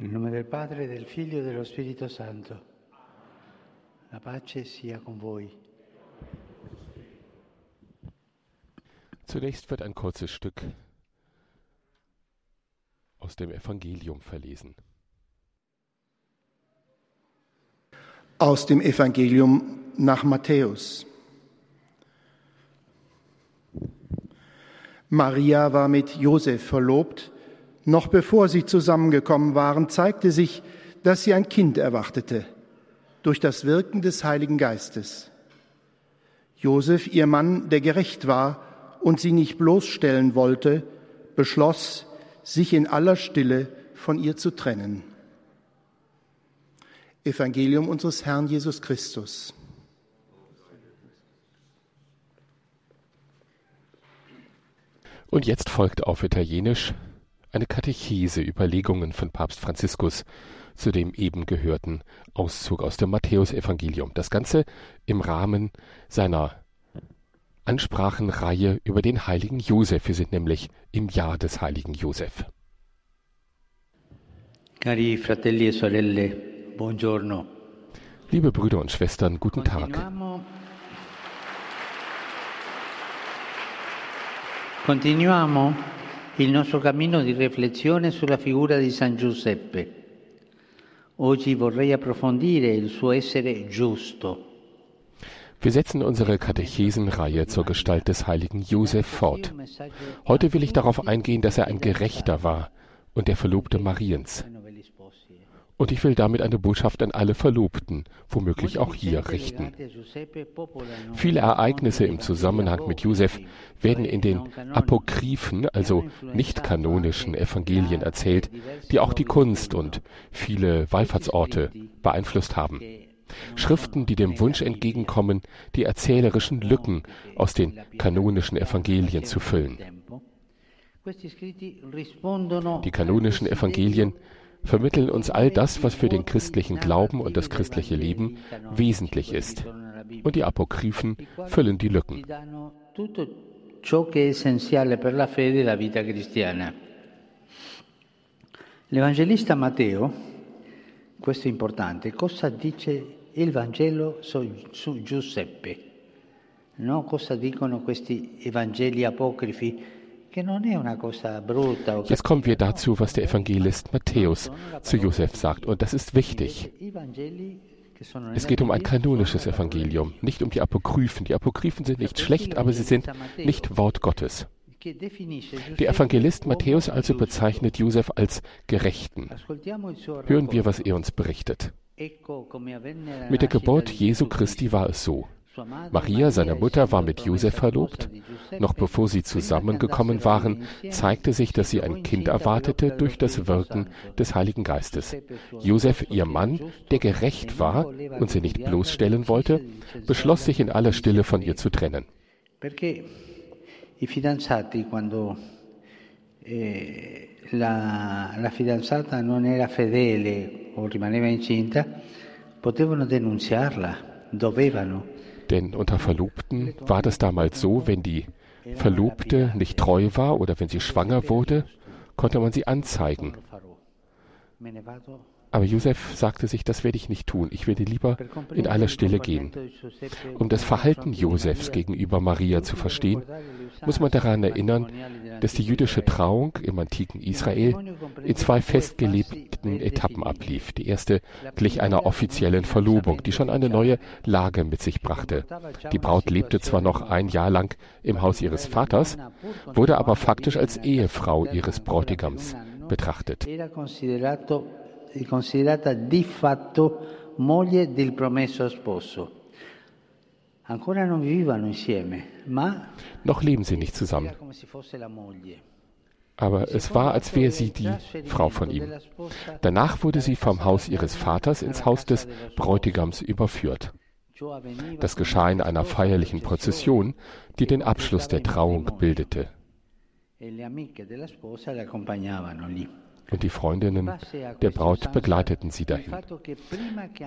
Nel nome del Padre, del Figlio e dello Spirito Santo. La pace sia con voi. Zunächst wird ein kurzes Stück aus dem Evangelium verlesen. Aus dem Evangelium nach Matthäus. Maria war mit Josef verlobt. Noch bevor sie zusammengekommen waren, zeigte sich, dass sie ein Kind erwartete, durch das Wirken des Heiligen Geistes. Josef, ihr Mann, der gerecht war und sie nicht bloßstellen wollte, beschloss, sich in aller Stille von ihr zu trennen. Evangelium unseres Herrn Jesus Christus. Und jetzt folgt auf Italienisch eine Katechese Überlegungen von Papst Franziskus zu dem eben gehörten Auszug aus dem Matthäusevangelium. Das Ganze im Rahmen seiner Ansprachenreihe über den heiligen Josef. Wir sind nämlich im Jahr des heiligen Josef. Cari fratelli e sorelle, buongiorno. Liebe Brüder und Schwestern, guten Tag. Continuiamo, il nostro cammino di riflessione sulla figura di San Giuseppe. Oggi vorrei approfondire il suo essere giusto. Wir setzen unsere Katechesenreihe zur Gestalt des heiligen Josef fort. Heute will ich darauf eingehen, dass er ein Gerechter war und der Verlobte Mariens. Und ich will damit eine Botschaft an alle Verlobten, womöglich auch hier, richten. Viele Ereignisse im Zusammenhang mit Josef werden in den apokryphen, also nicht kanonischen Evangelien erzählt, die auch die Kunst und viele Wallfahrtsorte beeinflusst haben. Schriften, die dem Wunsch entgegenkommen, die erzählerischen Lücken aus den kanonischen Evangelien zu füllen. Die kanonischen Evangelien vermitteln uns all das, was für den christlichen Glauben und das christliche Leben wesentlich ist. Und die Apokryphen füllen die Lücken. L'Evangelista Matteo, questo è importante, cosa dice il Vangelo su, su Giuseppe? No? Cosa dicono questi Evangeli apocrifi? Jetzt kommen wir dazu, was der Evangelist Matthäus zu Josef sagt. Und das ist wichtig. Es geht um ein kanonisches Evangelium, nicht um die Apokryphen. Die Apokryphen sind nicht schlecht, aber sie sind nicht Wort Gottes. Der Evangelist Matthäus also bezeichnet Josef als Gerechten. Hören wir, was er uns berichtet. Mit der Geburt Jesu Christi war es so. Maria, seine Mutter, war mit Josef verlobt. Noch bevor sie zusammengekommen waren, zeigte sich, dass sie ein Kind erwartete durch das Wirken des Heiligen Geistes. Josef, ihr Mann, der gerecht war und sie nicht bloßstellen wollte, beschloss sich in aller Stille von ihr zu trennen. Eh, la, la fidanzata non era fedele o rimaneva incinta, potevano denunziarla, dovevano. Denn unter Verlobten war das damals so, wenn die Verlobte nicht treu war oder wenn sie schwanger wurde, konnte man sie anzeigen. Aber Josef sagte sich, das werde ich nicht tun. Ich werde lieber in aller Stille gehen. Um das Verhalten Josefs gegenüber Maria zu verstehen, muss man daran erinnern, dass die jüdische Trauung im antiken Israel in zwei festgelegten Etappen ablief. Die erste glich einer offiziellen Verlobung, die schon eine neue Lage mit sich brachte. Die Braut lebte zwar noch ein Jahr lang im Haus ihres Vaters, wurde aber faktisch als Ehefrau ihres Bräutigams betrachtet. Considerato, considerata di fatto moglie del promesso sposo. Ancora non vivevano insieme, ma Noch leben sie nicht zusammen, aber es war, als wäre sie die Frau von ihm. Danach wurde sie vom Haus ihres Vaters ins Haus des Bräutigams überführt. Das geschah in einer feierlichen Prozession, die den Abschluss der Trauung bildete. Und die Freundinnen der Braut begleiteten sie dahin.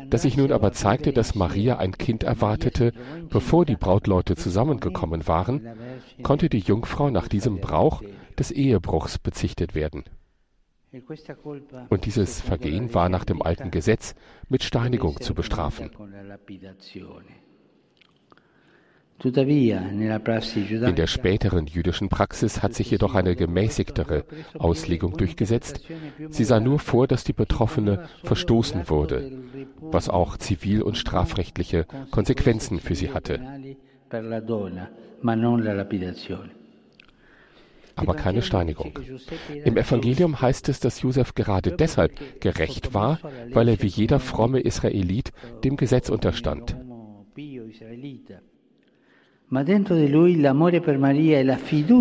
Dass sich nun aber zeigte, dass Maria ein Kind erwartete, bevor die Brautleute zusammengekommen waren, konnte die Jungfrau nach diesem Brauch des Ehebruchs bezichtet werden. Und dieses Vergehen war nach dem alten Gesetz mit Steinigung zu bestrafen. In der späteren jüdischen Praxis hat sich jedoch eine gemäßigtere Auslegung durchgesetzt. Sie sah nur vor, dass die Betroffene verstoßen wurde, was auch zivil- und strafrechtliche Konsequenzen für sie hatte. Aber keine Steinigung. Im Evangelium heißt es, dass Josef gerade deshalb gerecht war, weil er wie jeder fromme Israelit dem Gesetz unterstand.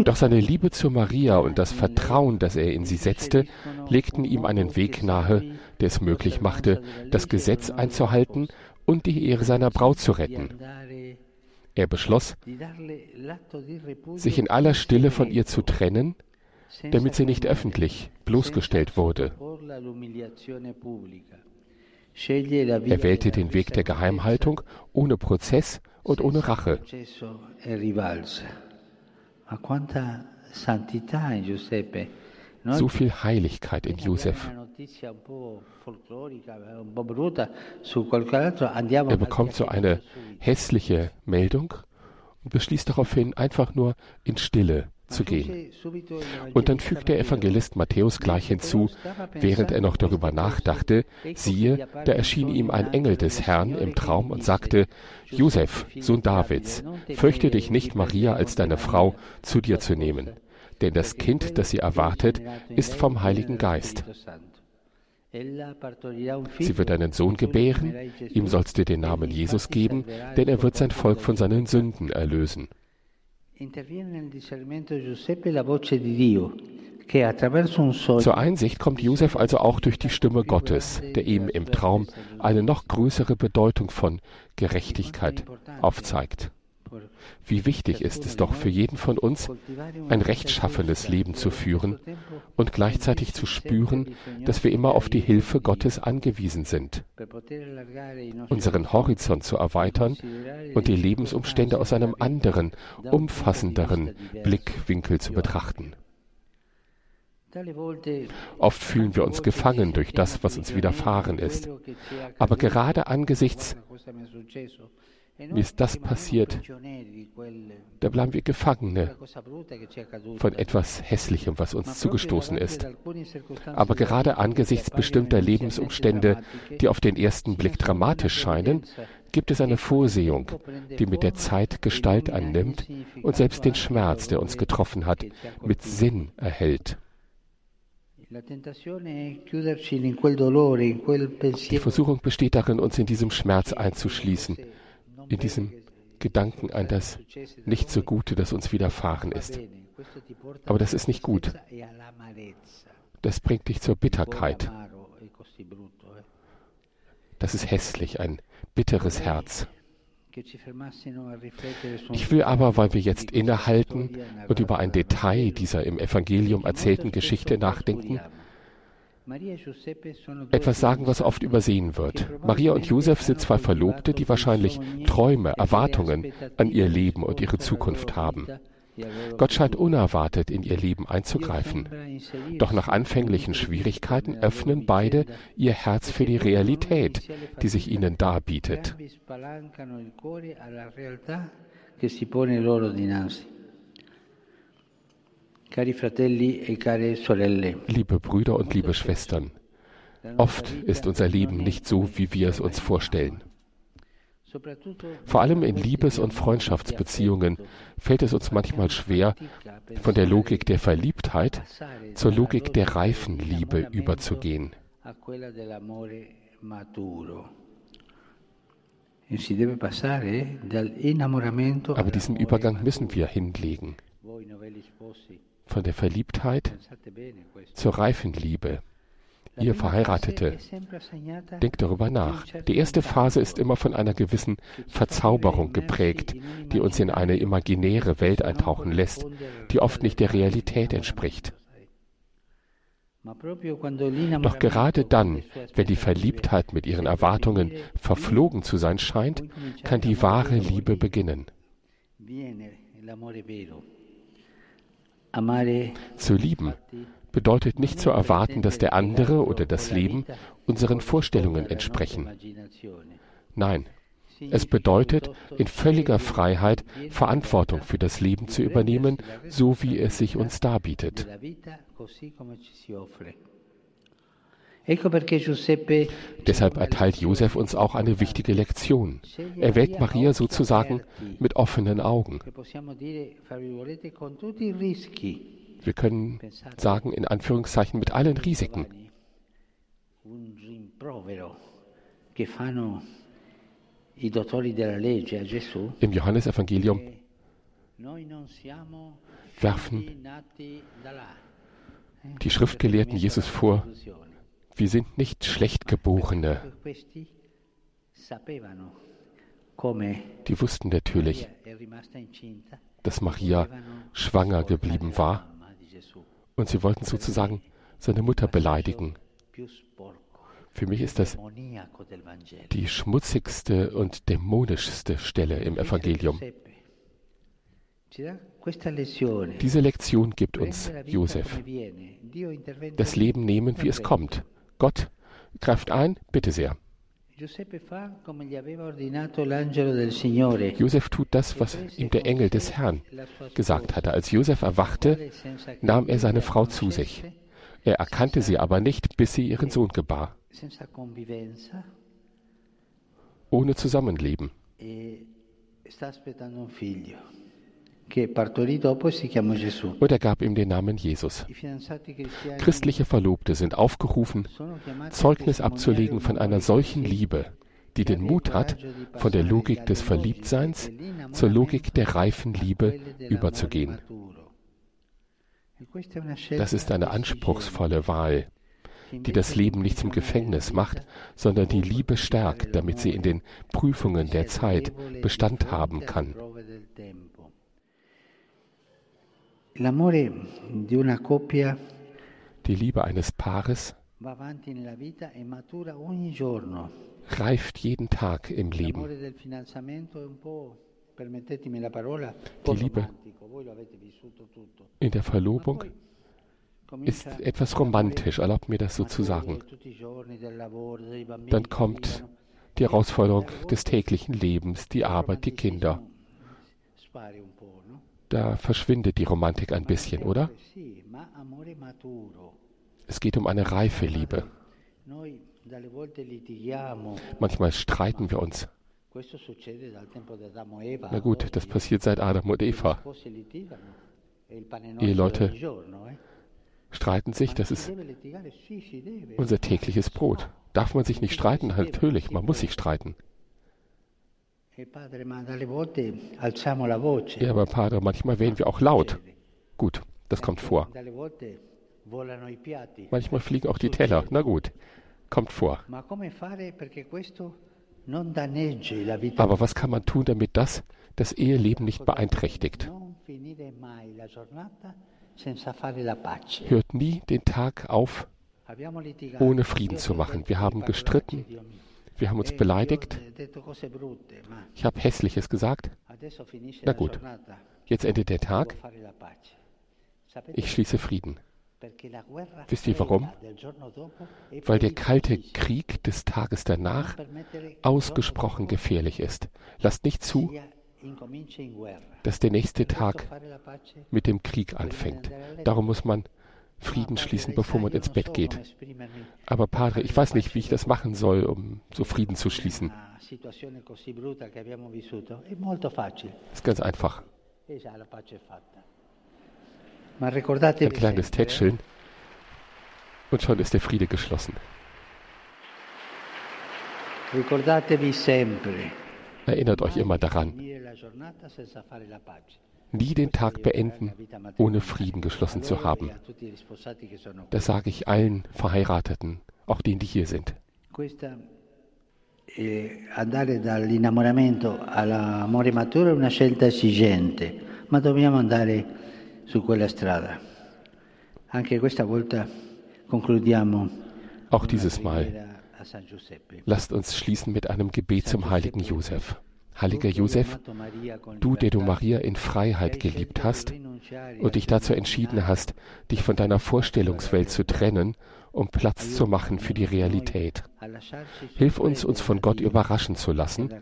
Doch seine Liebe zu Maria und das Vertrauen, das er in sie setzte, legten ihm einen Weg nahe, der es möglich machte, das Gesetz einzuhalten und die Ehre seiner Braut zu retten. Er beschloss, sich in aller Stille von ihr zu trennen, damit sie nicht öffentlich bloßgestellt wurde. Er wählte den Weg der Geheimhaltung ohne Prozess und ohne Rache. So viel Heiligkeit in Josef. Er bekommt so eine hässliche Meldung beschließt daraufhin einfach nur in Stille zu gehen. Und dann fügt der Evangelist Matthäus gleich hinzu, während er noch darüber nachdachte, siehe, da erschien ihm ein Engel des Herrn im Traum und sagte, Josef, Sohn Davids, fürchte dich nicht, Maria als deine Frau zu dir zu nehmen, denn das Kind, das sie erwartet, ist vom Heiligen Geist. Sie wird einen Sohn gebären, ihm sollst du den Namen Jesus geben, denn er wird sein Volk von seinen Sünden erlösen. Zur Einsicht kommt Josef also auch durch die Stimme Gottes, der ihm im Traum eine noch größere Bedeutung von Gerechtigkeit aufzeigt. Wie wichtig ist es doch für jeden von uns, ein rechtschaffenes Leben zu führen und gleichzeitig zu spüren, dass wir immer auf die Hilfe Gottes angewiesen sind, unseren Horizont zu erweitern und die Lebensumstände aus einem anderen, umfassenderen Blickwinkel zu betrachten. Oft fühlen wir uns gefangen durch das, was uns widerfahren ist. Aber gerade angesichts mir ist das passiert. Da bleiben wir Gefangene von etwas Hässlichem, was uns zugestoßen ist. Aber gerade angesichts bestimmter Lebensumstände, die auf den ersten Blick dramatisch scheinen, gibt es eine Vorsehung, die mit der Zeit Gestalt annimmt und selbst den Schmerz, der uns getroffen hat, mit Sinn erhält. Die Versuchung besteht darin, uns in diesem Schmerz einzuschließen in diesem Gedanken an das nicht so Gute, das uns widerfahren ist. Aber das ist nicht gut. Das bringt dich zur Bitterkeit. Das ist hässlich, ein bitteres Herz. Ich will aber, weil wir jetzt innehalten und über ein Detail dieser im Evangelium erzählten Geschichte nachdenken, etwas sagen, was oft übersehen wird. Maria und Josef sind zwei Verlobte, die wahrscheinlich Träume, Erwartungen an ihr Leben und ihre Zukunft haben. Gott scheint unerwartet in ihr Leben einzugreifen. Doch nach anfänglichen Schwierigkeiten öffnen beide ihr Herz für die Realität, die sich ihnen darbietet. E liebe Brüder und liebe Schwestern, oft ist unser Leben nicht so, wie wir es uns vorstellen. Vor allem in Liebes- und Freundschaftsbeziehungen fällt es uns manchmal schwer, von der Logik der Verliebtheit zur Logik der reifen Liebe überzugehen. Aber diesen Übergang müssen wir hinlegen von der Verliebtheit zur reifen Liebe. Ihr Verheiratete, denkt darüber nach. Die erste Phase ist immer von einer gewissen Verzauberung geprägt, die uns in eine imaginäre Welt eintauchen lässt, die oft nicht der Realität entspricht. Doch gerade dann, wenn die Verliebtheit mit ihren Erwartungen verflogen zu sein scheint, kann die wahre Liebe beginnen. Zu lieben bedeutet nicht zu erwarten, dass der andere oder das Leben unseren Vorstellungen entsprechen. Nein, es bedeutet, in völliger Freiheit Verantwortung für das Leben zu übernehmen, so wie es sich uns darbietet. Deshalb erteilt Josef uns auch eine wichtige Lektion. Er wählt Maria sozusagen mit offenen Augen. Wir können sagen, in Anführungszeichen, mit allen Risiken. Im Johannesevangelium werfen die Schriftgelehrten Jesus vor, wir sind nicht Schlechtgeborene. Die wussten natürlich, dass Maria schwanger geblieben war und sie wollten sozusagen seine Mutter beleidigen. Für mich ist das die schmutzigste und dämonischste Stelle im Evangelium. Diese Lektion gibt uns Josef. Das Leben nehmen, wie es kommt. Gott greift ein, bitte sehr. Josef tut das, was ihm der Engel des Herrn gesagt hatte. Als Josef erwachte, nahm er seine Frau zu sich. Er erkannte sie aber nicht, bis sie ihren Sohn gebar. Ohne Zusammenleben. E und er gab ihm den Namen Jesus. Christliche Verlobte sind aufgerufen, Zeugnis abzulegen von einer solchen Liebe, die den Mut hat, von der Logik des Verliebtseins zur Logik der reifen Liebe überzugehen. Das ist eine anspruchsvolle Wahl, die das Leben nicht zum Gefängnis macht, sondern die Liebe stärkt, damit sie in den Prüfungen der Zeit Bestand haben kann. Die Liebe eines Paares e reift jeden Tag im Leben. Die Liebe in der Verlobung ist etwas romantisch, erlaubt mir das so zu sagen. Dann kommt die Herausforderung des täglichen Lebens, die Arbeit, die Kinder da verschwindet die Romantik ein bisschen, oder? Es geht um eine reife Liebe. Manchmal streiten wir uns. Na gut, das passiert seit Adam und Eva. Eheleute streiten sich, das ist unser tägliches Brot. Darf man sich nicht streiten? Natürlich, man muss sich streiten. Ja, aber Padre, manchmal werden wir auch laut. Gut, das kommt vor. Manchmal fliegen auch die Teller. Na gut, kommt vor. Aber was kann man tun, damit das das Eheleben nicht beeinträchtigt? Hört nie den Tag auf, ohne Frieden zu machen. Wir haben gestritten, wir haben uns beleidigt. Ich habe Hässliches gesagt. Na gut, jetzt endet der Tag. Ich schließe Frieden. Wisst ihr warum? Weil der kalte Krieg des Tages danach ausgesprochen gefährlich ist. Lasst nicht zu, dass der nächste Tag mit dem Krieg anfängt. Darum muss man Frieden schließen, bevor man ins Bett geht. Aber Padre, ich weiß nicht, wie ich das machen soll, um so Frieden zu schließen. Ist ganz einfach. Ein kleines Tätscheln und schon ist der Friede geschlossen. Erinnert euch immer daran, nie den Tag beenden, ohne Frieden geschlossen zu haben. Das sage ich allen Verheirateten, auch denen, die hier sind. Andare dall'innamoramento all'amore maturo è una scelta esigente, ma dobbiamo andare su quella strada. Anche questa volta concludiamo. Auch dieses Mal. Lasst uns schließen mit einem Gebet zum heiligen Josef. Heiliger Josef, du, der du Maria in Freiheit geliebt hast und dich dazu entschieden hast, dich von deiner Vorstellungswelt zu trennen um Platz zu machen für die Realität. Hilf uns, uns von Gott überraschen zu lassen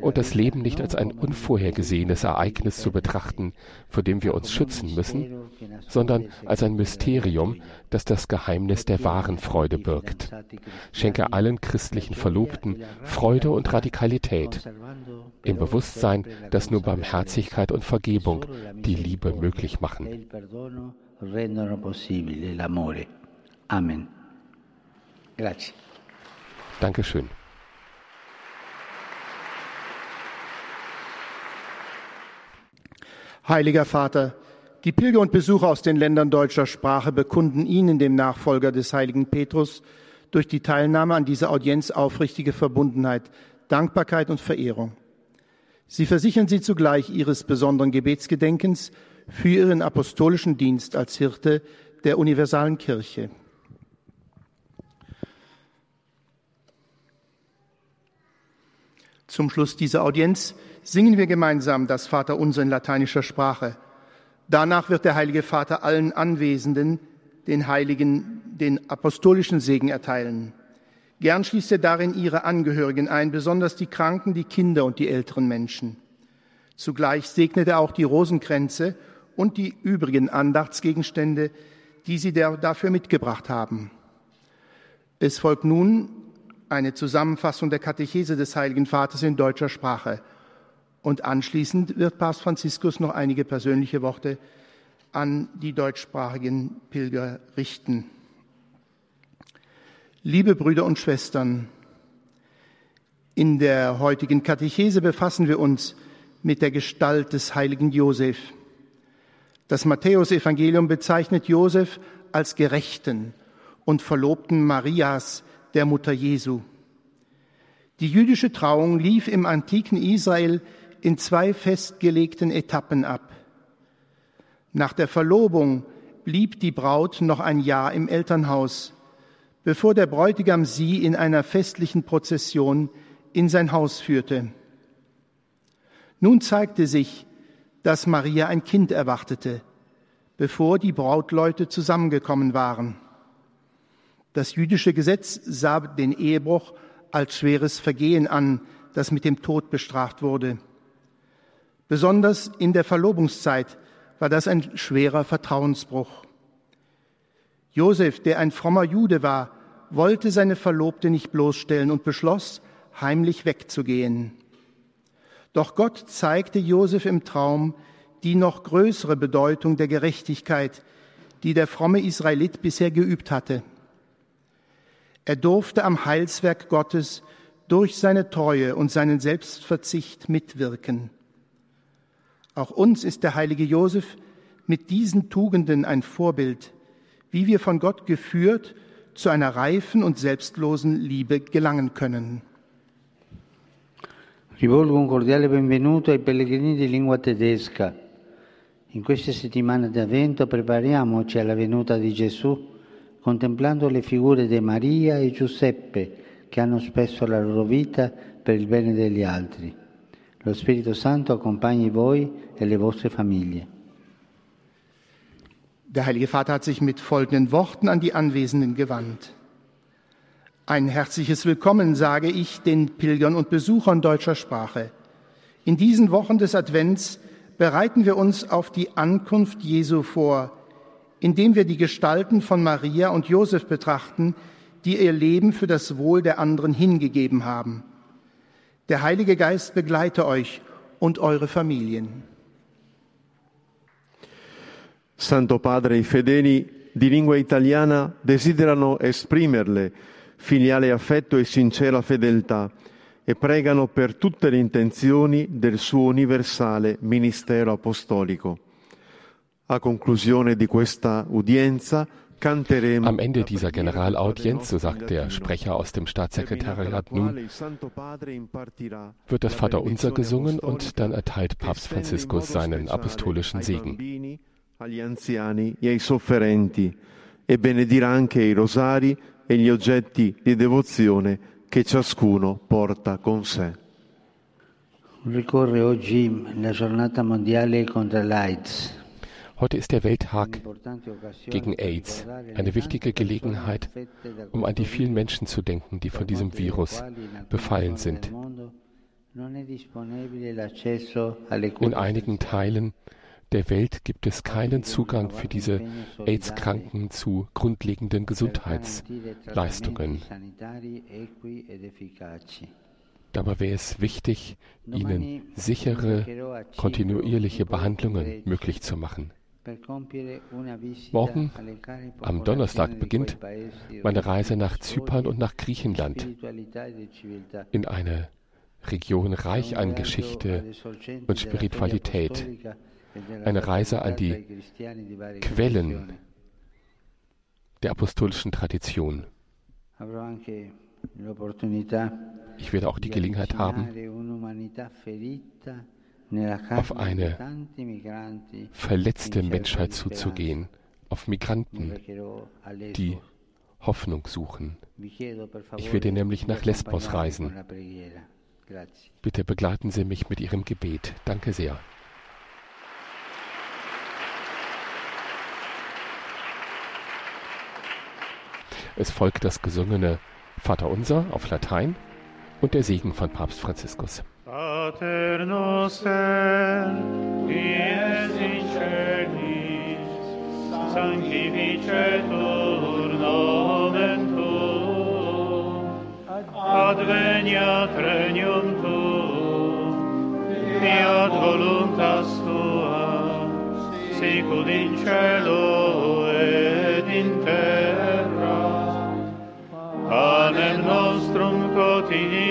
und das Leben nicht als ein unvorhergesehenes Ereignis zu betrachten, vor dem wir uns schützen müssen, sondern als ein Mysterium, das das Geheimnis der wahren Freude birgt. Schenke allen christlichen Verlobten Freude und Radikalität, im Bewusstsein, dass nur Barmherzigkeit und Vergebung die Liebe möglich machen. Amen. Grazie. Dankeschön. Heiliger Vater, die Pilger und Besucher aus den Ländern deutscher Sprache bekunden Ihnen, dem Nachfolger des heiligen Petrus, durch die Teilnahme an dieser Audienz aufrichtige Verbundenheit, Dankbarkeit und Verehrung. Sie versichern Sie zugleich Ihres besonderen Gebetsgedenkens für Ihren apostolischen Dienst als Hirte der universalen Kirche. Zum Schluss dieser Audienz singen wir gemeinsam das Vaterunser in lateinischer Sprache. Danach wird der Heilige Vater allen Anwesenden den Heiligen den apostolischen Segen erteilen. Gern schließt er darin ihre Angehörigen ein, besonders die Kranken, die Kinder und die älteren Menschen. Zugleich segnet er auch die Rosenkränze und die übrigen Andachtsgegenstände, die sie dafür mitgebracht haben. Es folgt nun eine Zusammenfassung der Katechese des Heiligen Vaters in deutscher Sprache. Und anschließend wird Papst Franziskus noch einige persönliche Worte an die deutschsprachigen Pilger richten. Liebe Brüder und Schwestern, in der heutigen Katechese befassen wir uns mit der Gestalt des heiligen Josef. Das Matthäusevangelium bezeichnet Josef als Gerechten und Verlobten Marias, der Mutter Jesu. Die jüdische Trauung lief im antiken Israel in zwei festgelegten Etappen ab. Nach der Verlobung blieb die Braut noch ein Jahr im Elternhaus, bevor der Bräutigam sie in einer festlichen Prozession in sein Haus führte. Nun zeigte sich, dass Maria ein Kind erwartete, bevor die Brautleute zusammengekommen waren. Das jüdische Gesetz sah den Ehebruch als schweres Vergehen an, das mit dem Tod bestraft wurde. Besonders in der Verlobungszeit war das ein schwerer Vertrauensbruch. Josef, der ein frommer Jude war, wollte seine Verlobte nicht bloßstellen und beschloss, heimlich wegzugehen. Doch Gott zeigte Josef im Traum die noch größere Bedeutung der Gerechtigkeit, die der fromme Israelit bisher geübt hatte. Er durfte am Heilswerk Gottes durch seine Treue und seinen Selbstverzicht mitwirken. Auch uns ist der heilige Josef mit diesen Tugenden ein Vorbild, wie wir von Gott geführt zu einer reifen und selbstlosen Liebe gelangen können. Rivolgo un cordiale benvenuto ai pellegrini di lingua tedesca. In queste settimane di avvento prepariamoci alla venuta di Gesù contemplando le figure di Maria e Giuseppe che hanno spesso la loro vita per il bene degli altri. Lo Spirito Santo accompagni voi e le vostre famiglie. Der Heilige Vater hat sich mit folgenden Worten an die Anwesenden gewandt. Ein herzliches Willkommen sage ich den Pilgern und Besuchern deutscher Sprache. In diesen Wochen des Advents bereiten wir uns auf die Ankunft Jesu vor, indem wir die Gestalten von Maria und Josef betrachten, die ihr Leben für das Wohl der anderen hingegeben haben. Der Heilige Geist begleite euch und eure Familien. Santo Padre, i fedeli di lingua italiana desiderano esprimerle filiale affetto e sincera fedeltà e pregano per tutte le intenzioni del suo universale ministero apostolico. A conclusione di questa udienza am Ende dieser Generalaudienz, so sagt der Sprecher aus dem Staatssekretariat nun, wird das Vaterunser gesungen und dann erteilt Papst Franziskus seinen apostolischen Segen. e e benedirà anche i rosari e gli oggetti di devozione che ciascuno porta con sé. Ricorre oggi la giornata mondiale contro l'AIDS. Heute ist der Welttag gegen AIDS, eine wichtige Gelegenheit, um an die vielen Menschen zu denken, die von diesem Virus befallen sind. In einigen Teilen der Welt gibt es keinen Zugang für diese AIDS-Kranken zu grundlegenden Gesundheitsleistungen. Dabei wäre es wichtig, ihnen sichere, kontinuierliche Behandlungen möglich zu machen. Morgen, am Donnerstag, beginnt meine Reise nach Zypern und nach Griechenland in eine Region reich an Geschichte und Spiritualität. Eine Reise an die Quellen der apostolischen Tradition. Ich werde auch die Gelegenheit haben, auf eine verletzte Menschheit zuzugehen, auf Migranten, die Hoffnung suchen. Ich werde nämlich nach Lesbos reisen. Bitte begleiten Sie mich mit Ihrem Gebet. Danke sehr. Es folgt das gesungene Vaterunser auf Latein und der Segen von Papst Franziskus. Pater noster, qui es in celis, sanctificetur adveniat regnum voluntas tua, in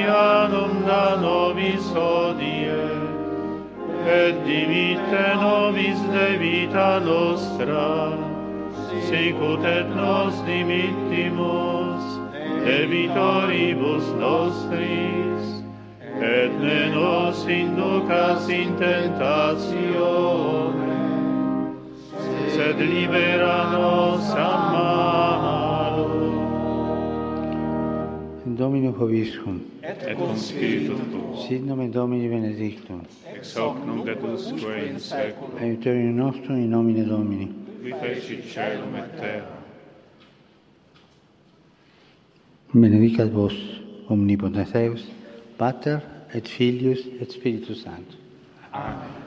quotidianum da nobis hodie, et dimitte nobis debita nostra, sicut et nos dimittimus debitoribus nostris, et ne nos inducas in tentatione, sed libera nos a Domino Hoviscum. Et cum spiritu tuo. Sit nomen Domini benedictum. Ex hoc nunc et usque in saeculum. Aiuterium nostrum in nomine Domini. Qui feci caelum et terra. Benedicat vos omnipotens Deus, Pater et Filius et Spiritus Sanctus. Amen.